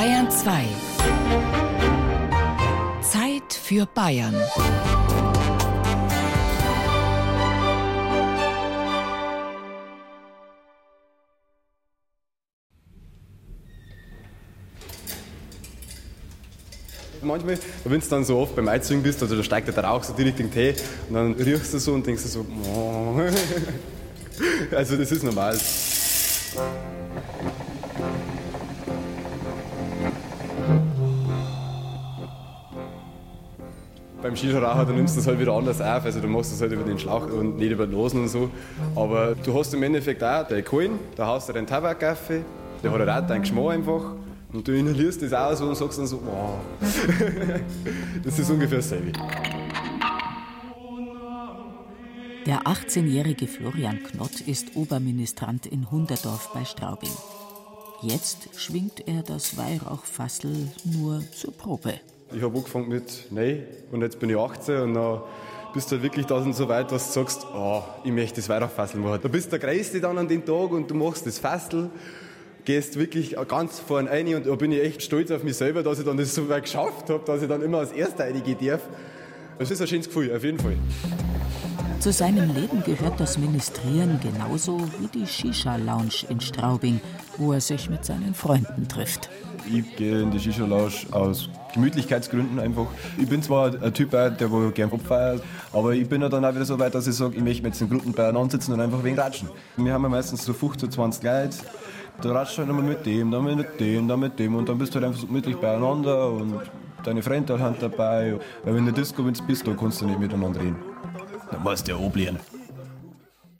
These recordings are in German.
Bayern 2. Zeit für Bayern. Manchmal, wenn du dann so oft beim Einzügen bist, also da steigt der Rauch so direkt in den Tee und dann riechst du so und denkst du so, also das ist normal. Beim Shisha-Raucher, da nimmst du es halt wieder anders auf. Also du machst es halt über den Schlauch und nicht über den Losen und so. Aber du hast im Endeffekt auch deine Kohlen, da hast du deinen Tabak auf, der hat auch deinen Geschmack einfach. Und du inhalierst das auch so und sagst dann so, wow. das ist ungefähr dasselbe. Der 18-jährige Florian Knott ist Oberministrant in Hunderdorf bei Straubing. Jetzt schwingt er das Weihrauchfassel nur zur Probe. Ich habe angefangen mit Nein und jetzt bin ich 18 und dann bist du halt wirklich da so weit, dass du sagst, oh, ich möchte das Weihrauchfassel machen. Da bist du der Größte dann an dem Tag und du machst das Fassel, gehst wirklich ganz vorne rein und da bin ich echt stolz auf mich selber, dass ich dann das so weit geschafft habe, dass ich dann immer als Erster reingehen darf. Das ist ein schönes Gefühl, auf jeden Fall. Zu seinem Leben gehört das Ministrieren genauso wie die Shisha-Lounge in Straubing, wo er sich mit seinen Freunden trifft. Ich gehe in die Shisha-Lounge aus Gemütlichkeitsgründen einfach. Ich bin zwar ein Typ, der gerne abfeiert, aber ich bin dann auch wieder so weit, dass ich sage, ich möchte mit den Gruppen beieinander sitzen und einfach wegen ratschen. Wir haben ja meistens so 15, 20 Leute. Da ratschst du halt immer mit dem, dann mit dem, dann mit dem und dann bist du halt einfach so gemütlich beieinander und deine Freunde halt dabei. Weil wenn du in der Disco bist, da kannst du nicht miteinander reden. Da musst du ja oblieren.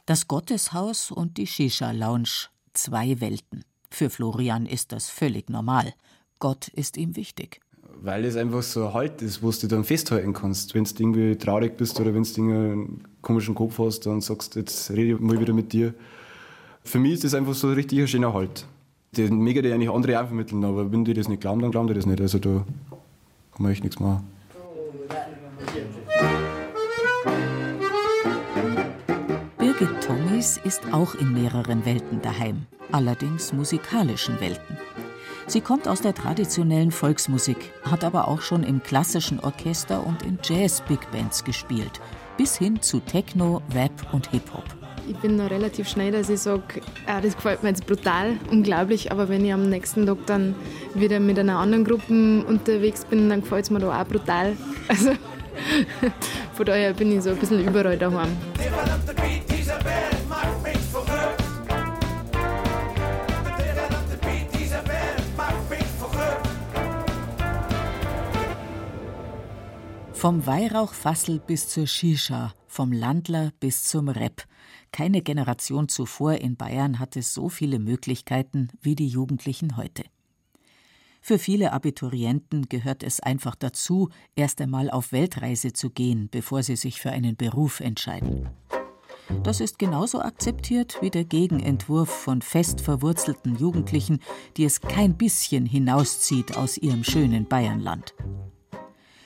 Das Gotteshaus und die Shisha-Lounge. Zwei Welten. Für Florian ist das völlig normal. Gott ist ihm wichtig. Weil es einfach so ein Halt ist, wo du dann festhalten kannst. Wenn du irgendwie traurig bist oder wenn du einen komischen Kopf hast, dann sagst du, jetzt rede ich mal wieder mit dir. Für mich ist das einfach so ein richtig schöner Halt. Den mega die eigentlich andere auch vermitteln, aber wenn die das nicht glauben, dann glauben die das nicht. Also da kann man echt nichts machen. Birgit Tommys ist auch in mehreren Welten daheim, allerdings musikalischen Welten. Sie kommt aus der traditionellen Volksmusik, hat aber auch schon im klassischen Orchester und in Jazz-Big Bands gespielt, bis hin zu Techno, Rap und Hip-Hop. Ich bin noch relativ schnell, dass ich sage, ah, das gefällt mir jetzt brutal, unglaublich, aber wenn ich am nächsten Tag dann wieder mit einer anderen Gruppe unterwegs bin, dann gefällt es mir da auch brutal. Also von daher bin ich so ein bisschen überall daheim. Vom Weihrauchfassel bis zur Shisha, vom Landler bis zum Rap. Keine Generation zuvor in Bayern hatte so viele Möglichkeiten wie die Jugendlichen heute. Für viele Abiturienten gehört es einfach dazu, erst einmal auf Weltreise zu gehen, bevor sie sich für einen Beruf entscheiden. Das ist genauso akzeptiert wie der Gegenentwurf von fest verwurzelten Jugendlichen, die es kein bisschen hinauszieht aus ihrem schönen Bayernland.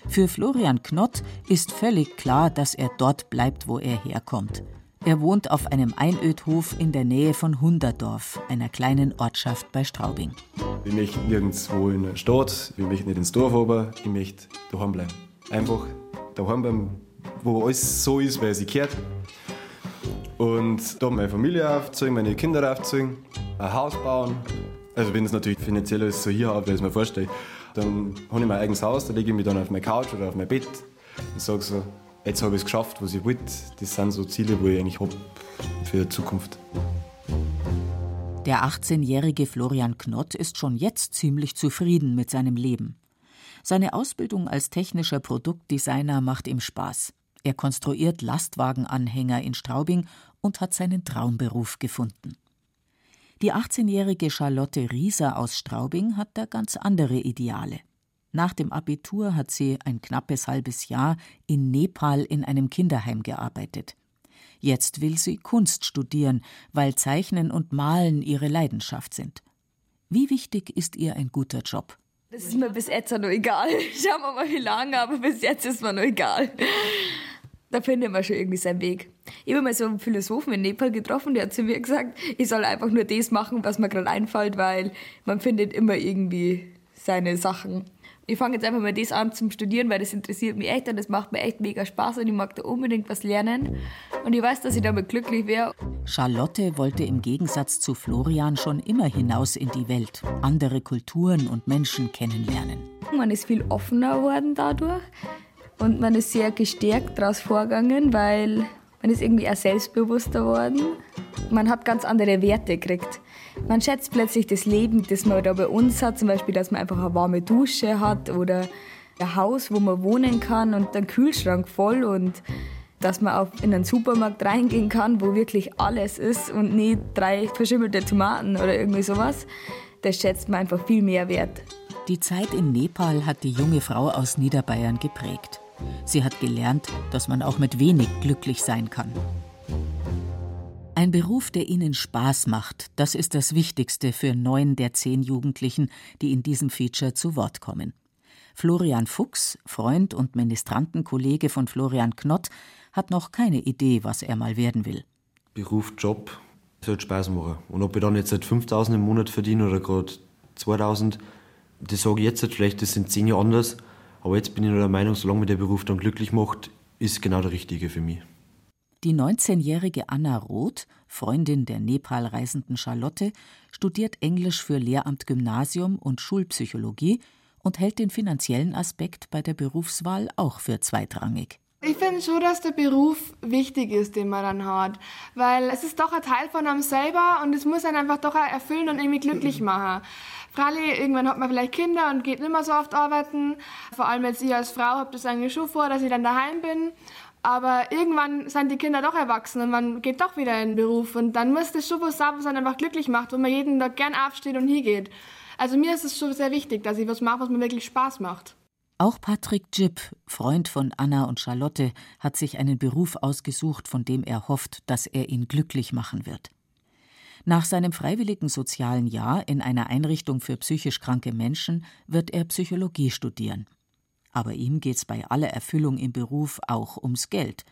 Für Florian Knott ist völlig klar, dass er dort bleibt, wo er herkommt. Er wohnt auf einem Einödhof in der Nähe von Hunderdorf, einer kleinen Ortschaft bei Straubing. Ich möchte nirgendwo in der Stadt, ich möchte nicht ins Dorf, aber ich möchte daheim bleiben. Einfach daheim bleiben, wo alles so ist, wie es sich gehört. Und da meine Familie aufziehen, meine Kinder aufziehen, ein Haus bauen. Also wenn es natürlich finanziell ist, so hier habe, wie ich es mir vorstelle, dann habe ich mein eigenes Haus, da lege ich mich dann auf meine Couch oder auf mein Bett und sage so, jetzt habe ich es geschafft, was ich wollte. Das sind so Ziele, wo ich eigentlich habe für die Zukunft. Der 18-jährige Florian Knott ist schon jetzt ziemlich zufrieden mit seinem Leben. Seine Ausbildung als technischer Produktdesigner macht ihm Spaß. Er konstruiert Lastwagenanhänger in Straubing und hat seinen Traumberuf gefunden. Die 18-jährige Charlotte Rieser aus Straubing hat da ganz andere Ideale. Nach dem Abitur hat sie ein knappes halbes Jahr in Nepal in einem Kinderheim gearbeitet. Jetzt will sie Kunst studieren, weil Zeichnen und Malen ihre Leidenschaft sind. Wie wichtig ist ihr ein guter Job? Das ist mir bis jetzt noch egal. Schauen wir mal, wie lange, aber bis jetzt ist mir noch egal. Da findet man schon irgendwie seinen Weg. Ich habe mal so einen Philosophen in Nepal getroffen, der hat zu mir gesagt, ich soll einfach nur das machen, was mir gerade einfällt, weil man findet immer irgendwie seine Sachen. Ich fange jetzt einfach mal das an zum Studieren, weil das interessiert mich echt und das macht mir echt mega Spaß und ich mag da unbedingt was lernen. Und ich weiß, dass ich damit glücklich wäre. Charlotte wollte im Gegensatz zu Florian schon immer hinaus in die Welt, andere Kulturen und Menschen kennenlernen. Man ist viel offener geworden dadurch und man ist sehr gestärkt daraus vorgegangen, weil man ist irgendwie auch selbstbewusster geworden. Man hat ganz andere Werte gekriegt. Man schätzt plötzlich das Leben, das man da bei uns hat, zum Beispiel, dass man einfach eine warme Dusche hat oder ein Haus, wo man wohnen kann und einen Kühlschrank voll und dass man auch in einen Supermarkt reingehen kann, wo wirklich alles ist und nicht drei verschimmelte Tomaten oder irgendwie sowas. Das schätzt man einfach viel mehr wert. Die Zeit in Nepal hat die junge Frau aus Niederbayern geprägt. Sie hat gelernt, dass man auch mit wenig glücklich sein kann. Ein Beruf, der ihnen Spaß macht, das ist das Wichtigste für neun der zehn Jugendlichen, die in diesem Feature zu Wort kommen. Florian Fuchs, Freund und Ministrantenkollege von Florian Knott, hat noch keine Idee, was er mal werden will. Beruf, Job, soll Spaß machen. Und ob ich dann jetzt seit 5000 im Monat verdiene oder gerade 2000, das sage ich jetzt vielleicht, das sind zehn Jahre anders. Aber jetzt bin ich nur der Meinung, solange mir der Beruf dann glücklich macht, ist genau der richtige für mich. Die 19-jährige Anna Roth, Freundin der Nepal reisenden Charlotte, studiert Englisch für Lehramt Gymnasium und Schulpsychologie und hält den finanziellen Aspekt bei der Berufswahl auch für zweitrangig. Ich finde schon, dass der Beruf wichtig ist, den man dann hat. Weil es ist doch ein Teil von einem selber und es muss einen einfach doch erfüllen und irgendwie glücklich machen. Freilich, irgendwann hat man vielleicht Kinder und geht nicht mehr so oft arbeiten. Vor allem jetzt ich als Frau habe das eigentlich schon vor, dass ich dann daheim bin. Aber irgendwann sind die Kinder doch erwachsen und man geht doch wieder in den Beruf. Und dann muss das schon was sein, was einen einfach glücklich macht, wo man jeden Tag gern aufsteht und hingeht. Also mir ist es schon sehr wichtig, dass ich was mache, was mir wirklich Spaß macht. Auch Patrick Jipp, Freund von Anna und Charlotte, hat sich einen Beruf ausgesucht, von dem er hofft, dass er ihn glücklich machen wird. Nach seinem freiwilligen sozialen Jahr in einer Einrichtung für psychisch kranke Menschen wird er Psychologie studieren. Aber ihm geht's bei aller Erfüllung im Beruf auch ums Geld.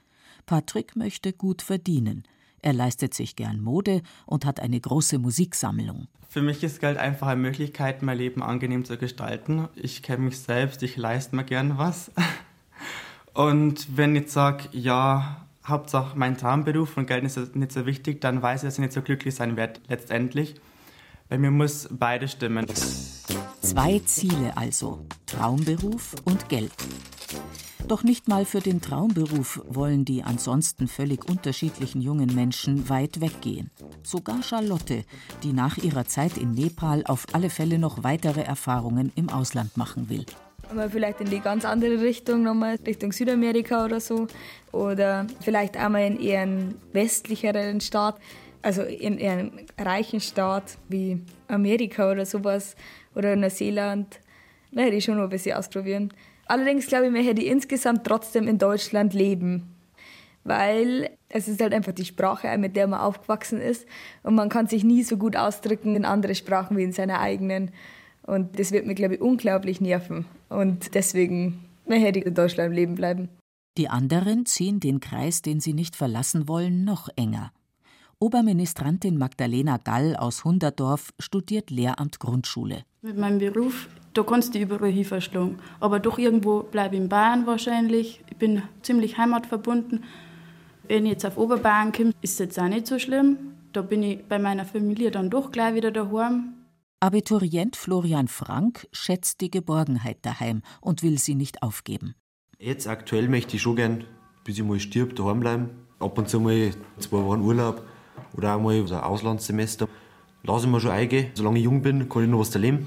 Patrick möchte gut verdienen. Er leistet sich gern Mode und hat eine große Musiksammlung. Für mich ist Geld einfach eine Möglichkeit, mein Leben angenehm zu gestalten. Ich kenne mich selbst, ich leiste mir gern was. Und wenn ich sage, ja, Hauptsache mein Traumberuf und Geld ist nicht so wichtig, dann weiß ich, dass ich nicht so glücklich sein werde letztendlich. Bei mir muss beides stimmen. Zwei Ziele also, Traumberuf und Geld. Doch nicht mal für den Traumberuf wollen die ansonsten völlig unterschiedlichen jungen Menschen weit weggehen. Sogar Charlotte, die nach ihrer Zeit in Nepal auf alle Fälle noch weitere Erfahrungen im Ausland machen will mal vielleicht in die ganz andere Richtung, nochmal Richtung Südamerika oder so. Oder vielleicht einmal in eher einen westlicheren Staat, also in eher einem reichen Staat wie Amerika oder sowas oder Neuseeland. Da hätte ich schon noch ein bisschen ausprobieren. Allerdings glaube ich, man hätte insgesamt trotzdem in Deutschland leben. Weil es ist halt einfach die Sprache, mit der man aufgewachsen ist. Und man kann sich nie so gut ausdrücken in andere Sprachen wie in seiner eigenen. Und das wird mir, glaube ich, unglaublich nerven. Und deswegen hätte ich in Deutschland leben bleiben. Die anderen ziehen den Kreis, den sie nicht verlassen wollen, noch enger. Oberministrantin Magdalena Gall aus Hunderdorf studiert Lehramt Grundschule. Mit meinem Beruf, da kannst du überall hin verschlagen. Aber doch irgendwo bleibe ich in Bayern wahrscheinlich. Ich bin ziemlich heimatverbunden. Wenn ich jetzt auf Oberbayern komme, ist es jetzt auch nicht so schlimm. Da bin ich bei meiner Familie dann doch gleich wieder daheim. Abiturient Florian Frank schätzt die Geborgenheit daheim und will sie nicht aufgeben. Jetzt aktuell möchte ich schon gern, bis ich mal stirb, daheim bleiben. Ab und zu mal zwei Wochen Urlaub oder auch mal ein Auslandssemester. Lass ich mir schon eingehen. Solange ich jung bin, kann ich noch was erleben.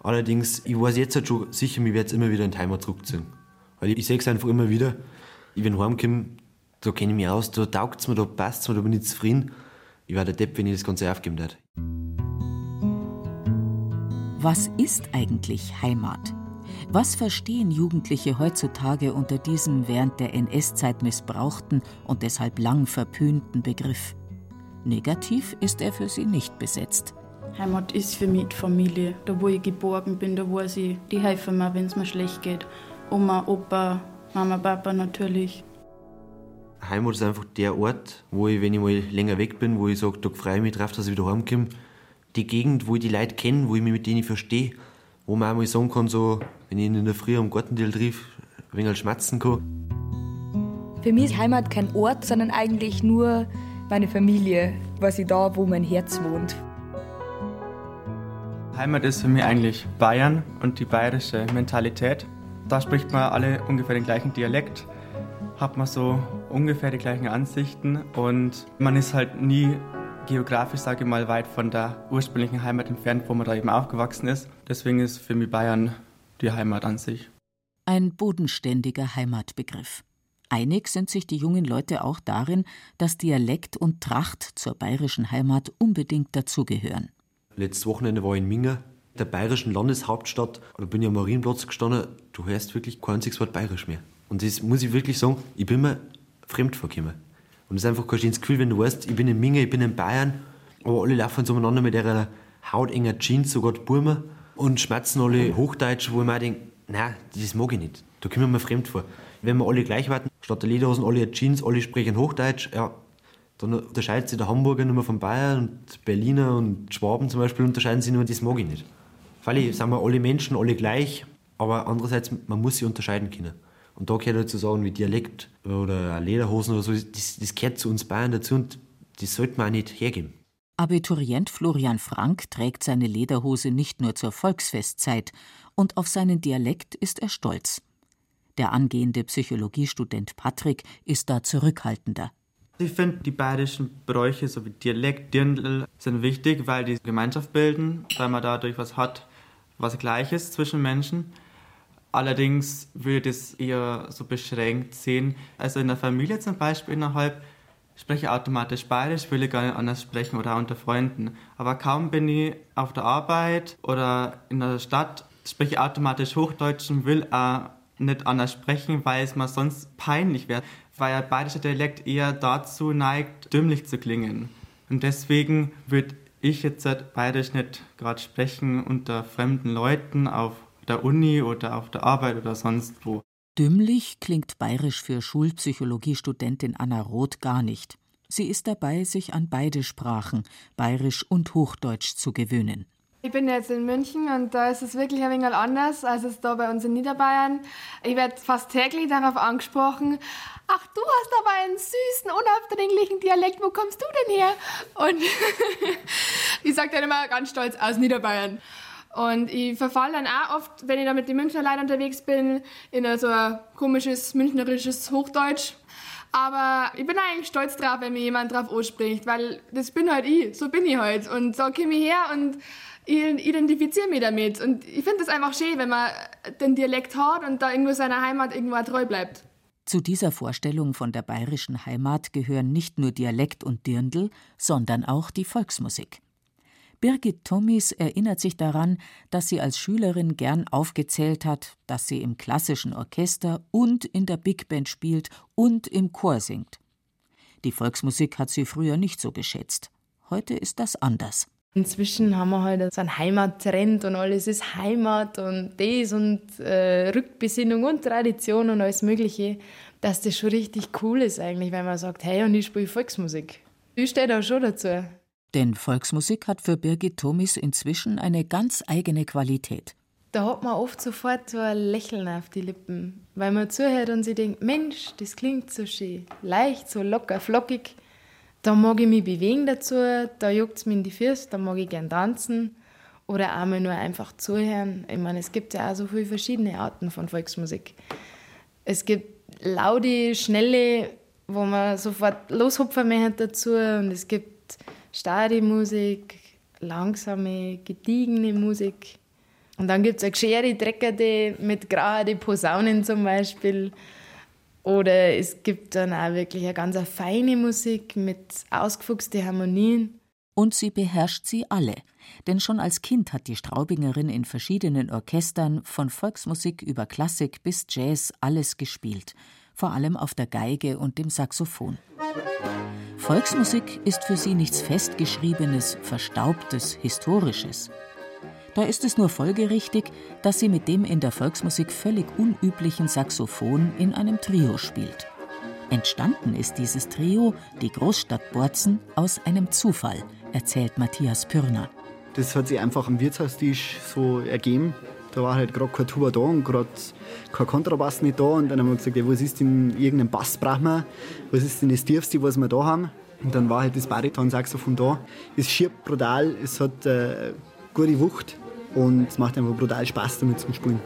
Allerdings, ich weiß jetzt halt schon sicher, ich werde immer wieder in die Heimat zurückziehen. Weil ich, ich sehe es einfach immer wieder. Ich, ich heimkomme, da kenne ich mich aus, da taugt es mir, da passt es mir, da bin ich zufrieden. Ich war der Depp, wenn ich das Ganze aufgeben würde. Was ist eigentlich Heimat? Was verstehen Jugendliche heutzutage unter diesem während der NS-Zeit missbrauchten und deshalb lang verpönten Begriff? Negativ ist er für sie nicht besetzt. Heimat ist für mich die Familie. Da, wo ich geborgen bin, da weiß ich, die helfen mir, wenn es mir schlecht geht. Oma, Opa, Mama, Papa natürlich. Heimat ist einfach der Ort, wo ich, wenn ich mal länger weg bin, wo ich sage, da freue ich mich drauf, dass ich wieder heimkomme, die Gegend, wo ich die Leute kenne, wo ich mich mit denen verstehe, wo man auch mal sagen kann, so, wenn ich ihn in der Früh am Gartendeal triff, ein wenig schmatzen kann. Für mich ist Heimat kein Ort, sondern eigentlich nur meine Familie, quasi da, wo mein Herz wohnt. Heimat ist für mich eigentlich Bayern und die bayerische Mentalität. Da spricht man alle ungefähr den gleichen Dialekt, hat man so ungefähr die gleichen Ansichten und man ist halt nie geografisch, sage ich mal, weit von der ursprünglichen Heimat entfernt, wo man da eben aufgewachsen ist. Deswegen ist für mich Bayern die Heimat an sich. Ein bodenständiger Heimatbegriff. Einig sind sich die jungen Leute auch darin, dass Dialekt und Tracht zur bayerischen Heimat unbedingt dazugehören. Letztes Wochenende war ich in Minga, der bayerischen Landeshauptstadt. Da bin ich am Marienplatz gestanden. Du hörst wirklich kein einziges Wort bayerisch mehr. Und das muss ich wirklich sagen, ich bin mir fremd vorgekommen. Und es ist einfach kein schönes Gefühl, wenn du weißt, ich bin in Minga, ich bin in Bayern, aber alle laufen so umeinander mit ihrer hautenger Jeans, sogar die Burma, und schmerzen alle Hochdeutsch, wo ich mir denke, nein, das mag ich nicht. Da kommen wir mir fremd vor. Wenn wir alle gleich warten, statt der Lederhosen alle Jeans, alle sprechen Hochdeutsch, ja, dann unterscheidet sich der Hamburger nur von Bayern und Berliner und Schwaben zum Beispiel unterscheiden sich nur, das mag ich nicht. Weil sind wir alle Menschen, alle gleich, aber andererseits, man muss sie unterscheiden können. Und da gehört halt zu sagen, wie Dialekt oder Lederhosen oder so, das, das gehört zu uns Bayern dazu und das sollte man auch nicht hergeben. Abiturient Florian Frank trägt seine Lederhose nicht nur zur Volksfestzeit und auf seinen Dialekt ist er stolz. Der angehende Psychologiestudent Patrick ist da zurückhaltender. Ich finde, die bayerischen Bräuche sowie Dialekt, Dirndl sind wichtig, weil die Gemeinschaft bilden, weil man dadurch was hat, was Gleiches zwischen Menschen. Allerdings würde ich es eher so beschränkt sehen. Also in der Familie zum Beispiel innerhalb spreche ich automatisch bayerisch, will ich gar nicht anders sprechen oder unter Freunden. Aber kaum bin ich auf der Arbeit oder in der Stadt, spreche ich automatisch Hochdeutsch und will auch nicht anders sprechen, weil es mir sonst peinlich wäre weil der bayerische Dialekt eher dazu neigt, dümmlich zu klingen. Und deswegen würde ich jetzt bayerisch nicht gerade sprechen unter fremden Leuten auf der Uni oder auf der Arbeit oder sonst wo. Dümmlich klingt bayerisch für Schulpsychologiestudentin Anna Roth gar nicht. Sie ist dabei, sich an beide Sprachen, bayerisch und hochdeutsch, zu gewöhnen. Ich bin jetzt in München und da ist es wirklich ein wenig anders als es da bei uns in Niederbayern. Ich werde fast täglich darauf angesprochen, ach, du hast aber einen süßen, unaufdringlichen Dialekt, wo kommst du denn her? Und ich sage dann immer ganz stolz, aus Niederbayern. Und ich verfalle dann auch oft, wenn ich da mit den Münchner Leuten unterwegs bin, in so ein komisches, münchnerisches Hochdeutsch. Aber ich bin eigentlich stolz drauf, wenn mir jemand drauf anspricht, weil das bin halt ich, so bin ich halt. Und so komme ich her und ich identifiziere mich damit. Und ich finde es einfach schön, wenn man den Dialekt hat und da irgendwo seiner Heimat irgendwo treu bleibt. Zu dieser Vorstellung von der bayerischen Heimat gehören nicht nur Dialekt und Dirndl, sondern auch die Volksmusik. Birgit Tommis erinnert sich daran, dass sie als Schülerin gern aufgezählt hat, dass sie im klassischen Orchester und in der Big Band spielt und im Chor singt. Die Volksmusik hat sie früher nicht so geschätzt. Heute ist das anders. Inzwischen haben wir halt so einen Heimattrend und alles ist Heimat und das und äh, Rückbesinnung und Tradition und alles Mögliche, dass das schon richtig cool ist eigentlich, wenn man sagt, hey, und ich spiele Volksmusik. Ich stehe da schon dazu. Denn Volksmusik hat für Birgit Thomis inzwischen eine ganz eigene Qualität. Da hat man oft sofort so ein Lächeln auf die Lippen, weil man zuhört und sich denkt, Mensch, das klingt so schön, leicht, so locker, flockig. Da mag ich mich bewegen dazu, da juckt es mir in die Füße, da mag ich gern tanzen oder einmal nur einfach zuhören. Ich meine, es gibt ja auch so viele verschiedene Arten von Volksmusik. Es gibt laute, schnelle, wo man sofort loshupfen möchte dazu und es gibt starre Musik, langsame, gediegene Musik. Und dann gibt es auch geschere, dreckerte mit grauen Posaunen zum Beispiel. Oder es gibt dann auch wirklich eine ganz feine Musik mit ausgefuchsten Harmonien. Und sie beherrscht sie alle. Denn schon als Kind hat die Straubingerin in verschiedenen Orchestern von Volksmusik über Klassik bis Jazz alles gespielt, vor allem auf der Geige und dem Saxophon. Volksmusik ist für sie nichts Festgeschriebenes, Verstaubtes, Historisches. Da ist es nur folgerichtig, dass sie mit dem in der Volksmusik völlig unüblichen Saxophon in einem Trio spielt. Entstanden ist dieses Trio, die Großstadt Borzen, aus einem Zufall, erzählt Matthias Pürner. Das hat sich einfach am Wirtshaustisch so ergeben. Da war halt gerade kein Tuba da und gerade kein Kontrabass nicht da. Und dann haben wir gesagt, ja, was ist denn, irgendein Bass brauchen wir? Was ist denn das Tiefste, was wir da haben? Und dann war halt das Bariton-Saxophon da. Es schiebt brutal, es hat äh, gute Wucht und es macht einfach brutal Spaß damit zu spielen.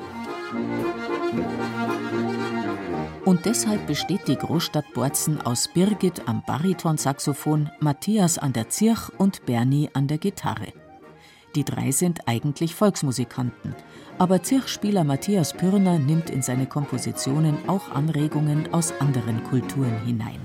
Und deshalb besteht die Großstadt Borzen aus Birgit am Baritonsaxophon, Matthias an der Zirch und Bernie an der Gitarre. Die drei sind eigentlich Volksmusikanten, aber Zirchspieler Matthias Pürner nimmt in seine Kompositionen auch Anregungen aus anderen Kulturen hinein.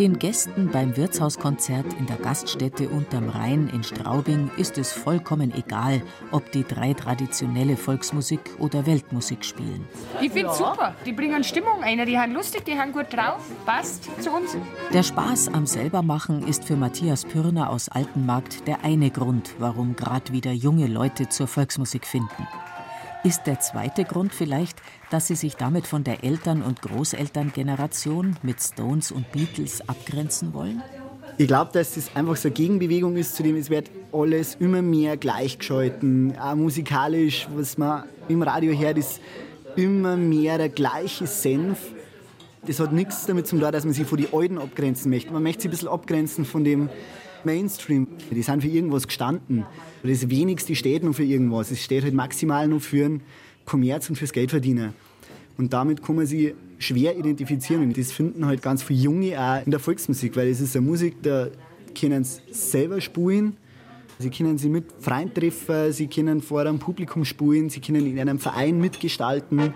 Den Gästen beim Wirtshauskonzert in der Gaststätte Unterm Rhein in Straubing ist es vollkommen egal, ob die drei traditionelle Volksmusik oder Weltmusik spielen. Ich finde super. Die bringen Stimmung ein. Die haben lustig, die haben gut drauf. Passt zu uns. Der Spaß am Selbermachen ist für Matthias Pürner aus Altenmarkt der eine Grund, warum gerade wieder junge Leute zur Volksmusik finden. Ist der zweite Grund vielleicht, dass sie sich damit von der Eltern- und Großelterngeneration mit Stones und Beatles abgrenzen wollen? Ich glaube, dass das einfach so eine Gegenbewegung ist, zu dem es wird alles immer mehr gleichgeschalten. Auch musikalisch, was man im Radio hört, ist immer mehr der gleiche Senf. Das hat nichts damit zu tun, dass man sich von den Alten abgrenzen möchte. Man möchte sich ein bisschen abgrenzen von dem Mainstream. Die sind für irgendwas gestanden. Das Wenigste steht noch für irgendwas. Es steht halt maximal nur für den Kommerz und fürs Geldverdienen. Und damit kann man sich schwer identifizieren. Und das finden halt ganz viele Junge auch in der Volksmusik, weil es ist eine Musik, da können sie selber spielen. Sie können sie mit Freunden treffen, sie können vor einem Publikum spielen, sie können in einem Verein mitgestalten.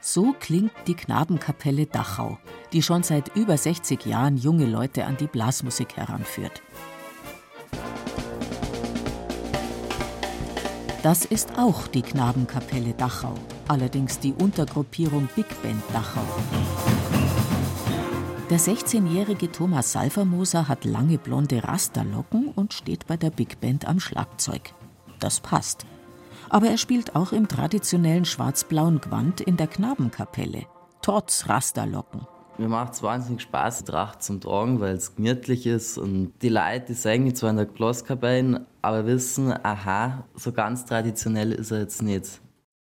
So klingt die Knabenkapelle Dachau, die schon seit über 60 Jahren junge Leute an die Blasmusik heranführt. Das ist auch die Knabenkapelle Dachau, allerdings die Untergruppierung Big Band Dachau. Der 16-jährige Thomas Salvermoser hat lange blonde Rasterlocken und steht bei der Big Band am Schlagzeug. Das passt. Aber er spielt auch im traditionellen schwarz-blauen Gewand in der Knabenkapelle, trotz Rasterlocken. Mir macht es wahnsinnig Spaß, Tracht zum Tragen, weil es gemütlich ist und die Leute, die sagen zwar in der Glaskabine, aber wissen, aha, so ganz traditionell ist er jetzt nicht.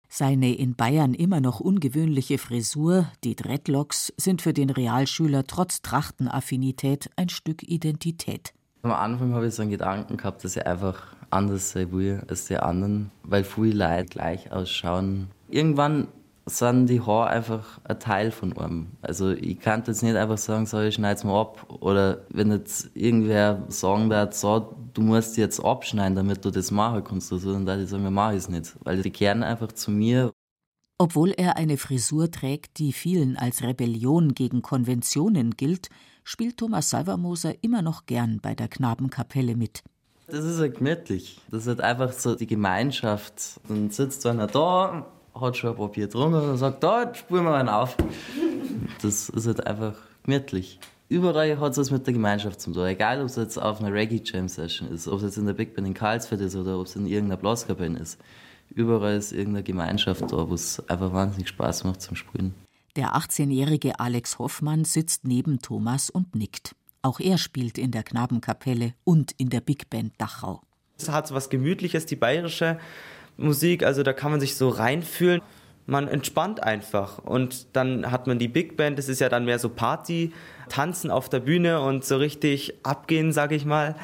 Seine in Bayern immer noch ungewöhnliche Frisur, die Dreadlocks, sind für den Realschüler trotz Trachtenaffinität ein Stück Identität. Am Anfang habe ich so einen Gedanken gehabt, dass ich einfach anders sein will als die anderen, weil viele Leute gleich ausschauen. Irgendwann sind die Haare einfach ein Teil von einem. Also ich kann jetzt nicht einfach sagen, so, ich schneide es mal ab. Oder wenn jetzt irgendwer sagen wird, so, du musst jetzt abschneiden, damit du das machen kannst, also, dann würde ich sagen, wir machen es nicht. Weil die kehren einfach zu mir. Obwohl er eine Frisur trägt, die vielen als Rebellion gegen Konventionen gilt, spielt Thomas Salvermoser immer noch gern bei der Knabenkapelle mit. Das ist halt gemütlich. Das ist halt einfach so die Gemeinschaft. Dann sitzt einer da, hat schon ein paar Bier getrunken und sagt, da, spulen wir einen auf. Das ist halt einfach gemütlich. Überall hat es was mit der Gemeinschaft zu tun. Egal, ob es jetzt auf einer Reggae-Jam-Session ist, ob es jetzt in der Big Band in Karlsfeld ist oder ob es in irgendeiner Blaskapelle ist. Überall ist irgendeine Gemeinschaft da, wo es einfach wahnsinnig Spaß macht zum Spielen. Der 18-jährige Alex Hoffmann sitzt neben Thomas und nickt. Auch er spielt in der Knabenkapelle und in der Big Band Dachau. Es hat so was Gemütliches, die bayerische Musik, also da kann man sich so reinfühlen. Man entspannt einfach und dann hat man die Big Band, das ist ja dann mehr so Party, tanzen auf der Bühne und so richtig abgehen, sage ich mal.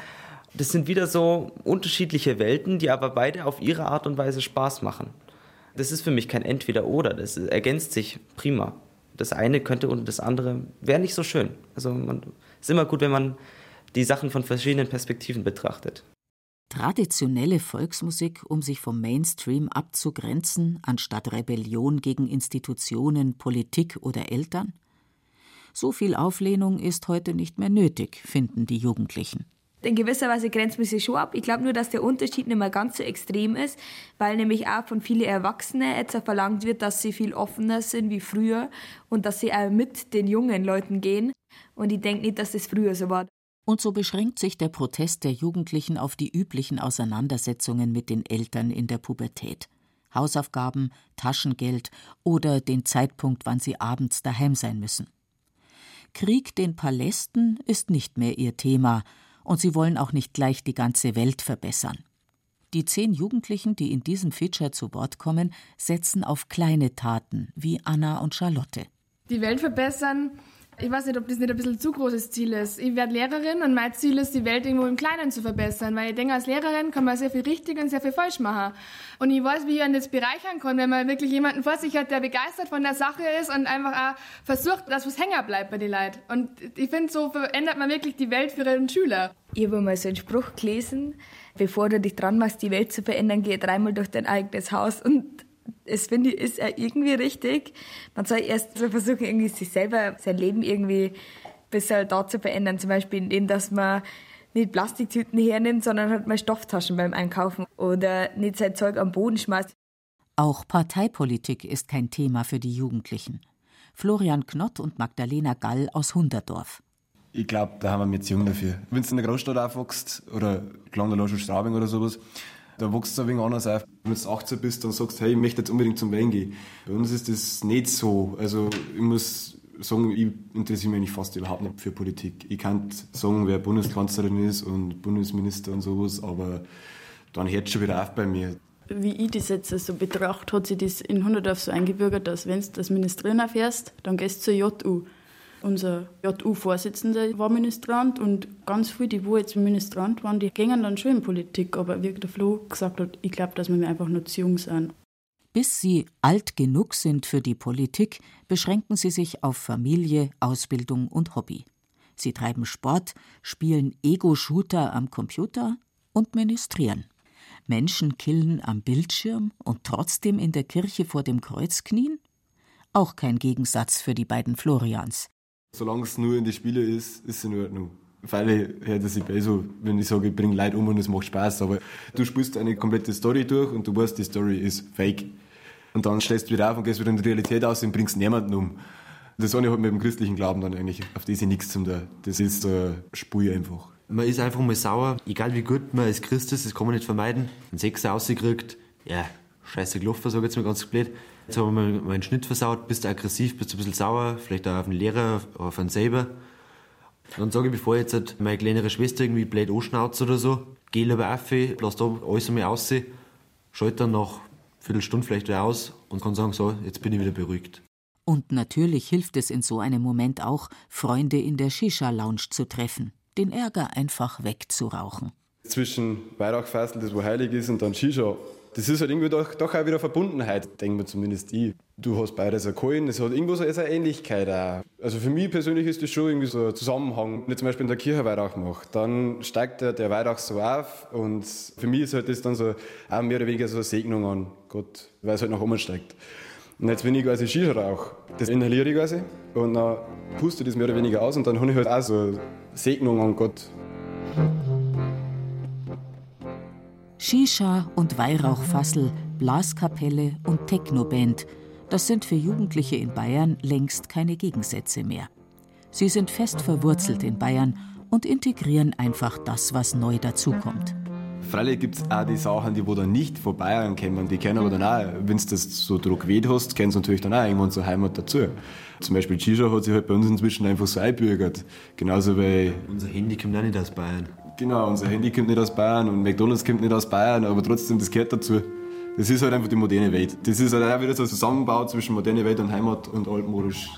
Das sind wieder so unterschiedliche Welten, die aber beide auf ihre Art und Weise Spaß machen. Das ist für mich kein Entweder-Oder, das ergänzt sich prima. Das eine könnte und das andere wäre nicht so schön. Also es ist immer gut, wenn man die Sachen von verschiedenen Perspektiven betrachtet. Traditionelle Volksmusik, um sich vom Mainstream abzugrenzen, anstatt Rebellion gegen Institutionen, Politik oder Eltern? So viel Auflehnung ist heute nicht mehr nötig, finden die Jugendlichen. In gewisser Weise grenzt man sich schon ab. Ich glaube nur, dass der Unterschied nicht mehr ganz so extrem ist, weil nämlich auch von vielen Erwachsenen jetzt verlangt wird, dass sie viel offener sind wie früher und dass sie auch mit den jungen Leuten gehen. Und ich denke nicht, dass das früher so war. Und so beschränkt sich der Protest der Jugendlichen auf die üblichen Auseinandersetzungen mit den Eltern in der Pubertät. Hausaufgaben, Taschengeld oder den Zeitpunkt, wann sie abends daheim sein müssen. Krieg den Palästen ist nicht mehr ihr Thema, und sie wollen auch nicht gleich die ganze Welt verbessern. Die zehn Jugendlichen, die in diesem Feature zu Wort kommen, setzen auf kleine Taten, wie Anna und Charlotte. Die Welt verbessern ich weiß nicht, ob das nicht ein bisschen zu großes Ziel ist. Ich werde Lehrerin und mein Ziel ist, die Welt irgendwo im Kleinen zu verbessern, weil ich denke, als Lehrerin kann man sehr viel richtig und sehr viel falsch machen. Und ich weiß, wie ich an das bereichern kann, wenn man wirklich jemanden vor sich hat, der begeistert von der Sache ist und einfach auch versucht, dass was hängen bleibt bei den Leuten. Und ich finde, so verändert man wirklich die Welt für ihren Schüler. Ich habe mal so einen Spruch gelesen, bevor du dich dran machst, die Welt zu verändern, geh dreimal durch dein eigenes Haus und es finde ich, ist ja irgendwie richtig. Man soll erst so versuchen, irgendwie sich selber, sein Leben irgendwie besser da zu verändern. Zum Beispiel indem, dass man nicht Plastiktüten hernimmt, sondern halt mal Stofftaschen beim Einkaufen oder nicht sein Zeug am Boden schmeißt. Auch Parteipolitik ist kein Thema für die Jugendlichen. Florian Knott und Magdalena Gall aus Hunderdorf. Ich glaube, da haben wir jetzt jung dafür. Wenn du in der Großstadt aufwachst oder Glanderlosch Straubing oder sowas, da wächst es ein wenig anders auf. Wenn du 18 bist und sagst, hey, ich möchte jetzt unbedingt zum Wein gehen. Bei uns ist das nicht so. Also ich muss sagen, ich interessiere mich fast überhaupt nicht für Politik. Ich kann sagen, wer Bundeskanzlerin ist und Bundesminister und sowas, aber dann hört es schon wieder auf bei mir. Wie ich das jetzt so betrachte, hat sich das in Hunderdorf so eingebürgert, dass wenn du das Ministerin erfährst, dann gehst du zur JU. Unser JU-Vorsitzender war Ministrant und ganz viele, die wo jetzt Ministrant waren, die gingen dann schon in Politik. Aber wie der Flo gesagt hat, ich glaube, dass wir einfach nur zu jung sind. Bis sie alt genug sind für die Politik, beschränken sie sich auf Familie, Ausbildung und Hobby. Sie treiben Sport, spielen Ego-Shooter am Computer und ministrieren. Menschen killen am Bildschirm und trotzdem in der Kirche vor dem Kreuz knien? Auch kein Gegensatz für die beiden Florians. Solange es nur in die Spiele ist, ist es in Ordnung. Weil ja, das ist bei so, wenn ich sage, ich bringe Leute um und es macht Spaß, aber du spielst eine komplette Story durch und du weißt, die Story ist fake. Und dann stellst du wieder auf und gehst wieder in die Realität aus und bringst niemanden um. Das ich halt mit dem christlichen Glauben dann eigentlich, auf das ich nichts zum da. Das ist so Spur einfach. Man ist einfach mal sauer, egal wie gut man als Christ ist, das kann man nicht vermeiden. Ein Sechser rausgekriegt, ja, scheiße gelaufen, sage ich jetzt mal ganz blöd. Jetzt haben wir mal meinen Schnitt versaut, bist du aggressiv, bist du ein bisschen sauer, vielleicht auch auf den Lehrer, auf einen selber. Dann sage ich, bevor ich jetzt meine kleinere Schwester irgendwie blöd anschnauzt oder so, geh lieber auf, lass da alles einmal aussehen, schalte dann nach einer Viertelstunde vielleicht wieder aus und kann sagen, so, jetzt bin ich wieder beruhigt. Und natürlich hilft es in so einem Moment auch, Freunde in der Shisha-Lounge zu treffen, den Ärger einfach wegzurauchen. Zwischen Weihrauchfassel, das wo heilig ist, und dann Shisha, das ist halt irgendwie doch, doch auch wieder Verbundenheit, denken wir zumindest ich. Du hast beides Alkohol, das hat irgendwo so eine Ähnlichkeit auch. Also für mich persönlich ist das schon irgendwie so ein Zusammenhang. Wenn ich zum Beispiel in der Kirche Weihrauch mache, dann steigt der, der Weihrauch so auf und für mich ist halt das dann so auch mehr oder weniger so eine Segnung an Gott, weil es halt nach oben steigt. Und jetzt, wenn ich quasi Shisha rauche, das inhaliere ich quasi und dann puste ich das mehr oder weniger aus und dann habe ich halt auch so eine Segnung an Gott. Shisha und Weihrauchfassel, Blaskapelle und Technoband, das sind für Jugendliche in Bayern längst keine Gegensätze mehr. Sie sind fest verwurzelt in Bayern und integrieren einfach das, was neu dazukommt. Freilich gibt es auch die Sachen, die wo dann nicht von Bayern kommen, die kennen aber dann auch, wenn du das so Druck weht hast, kennst du natürlich dann auch irgendwann zur Heimat dazu. Zum Beispiel Shisha hat sich halt bei uns inzwischen einfach so einbürgert. Genauso wie... Unser Handy kommt auch nicht aus Bayern. Genau, unser Handy kommt nicht aus Bayern und McDonalds kommt nicht aus Bayern, aber trotzdem, das gehört dazu. Das ist halt einfach die moderne Welt. Das ist halt auch wieder so ein Zusammenbau zwischen moderne Welt und Heimat und altmodisch.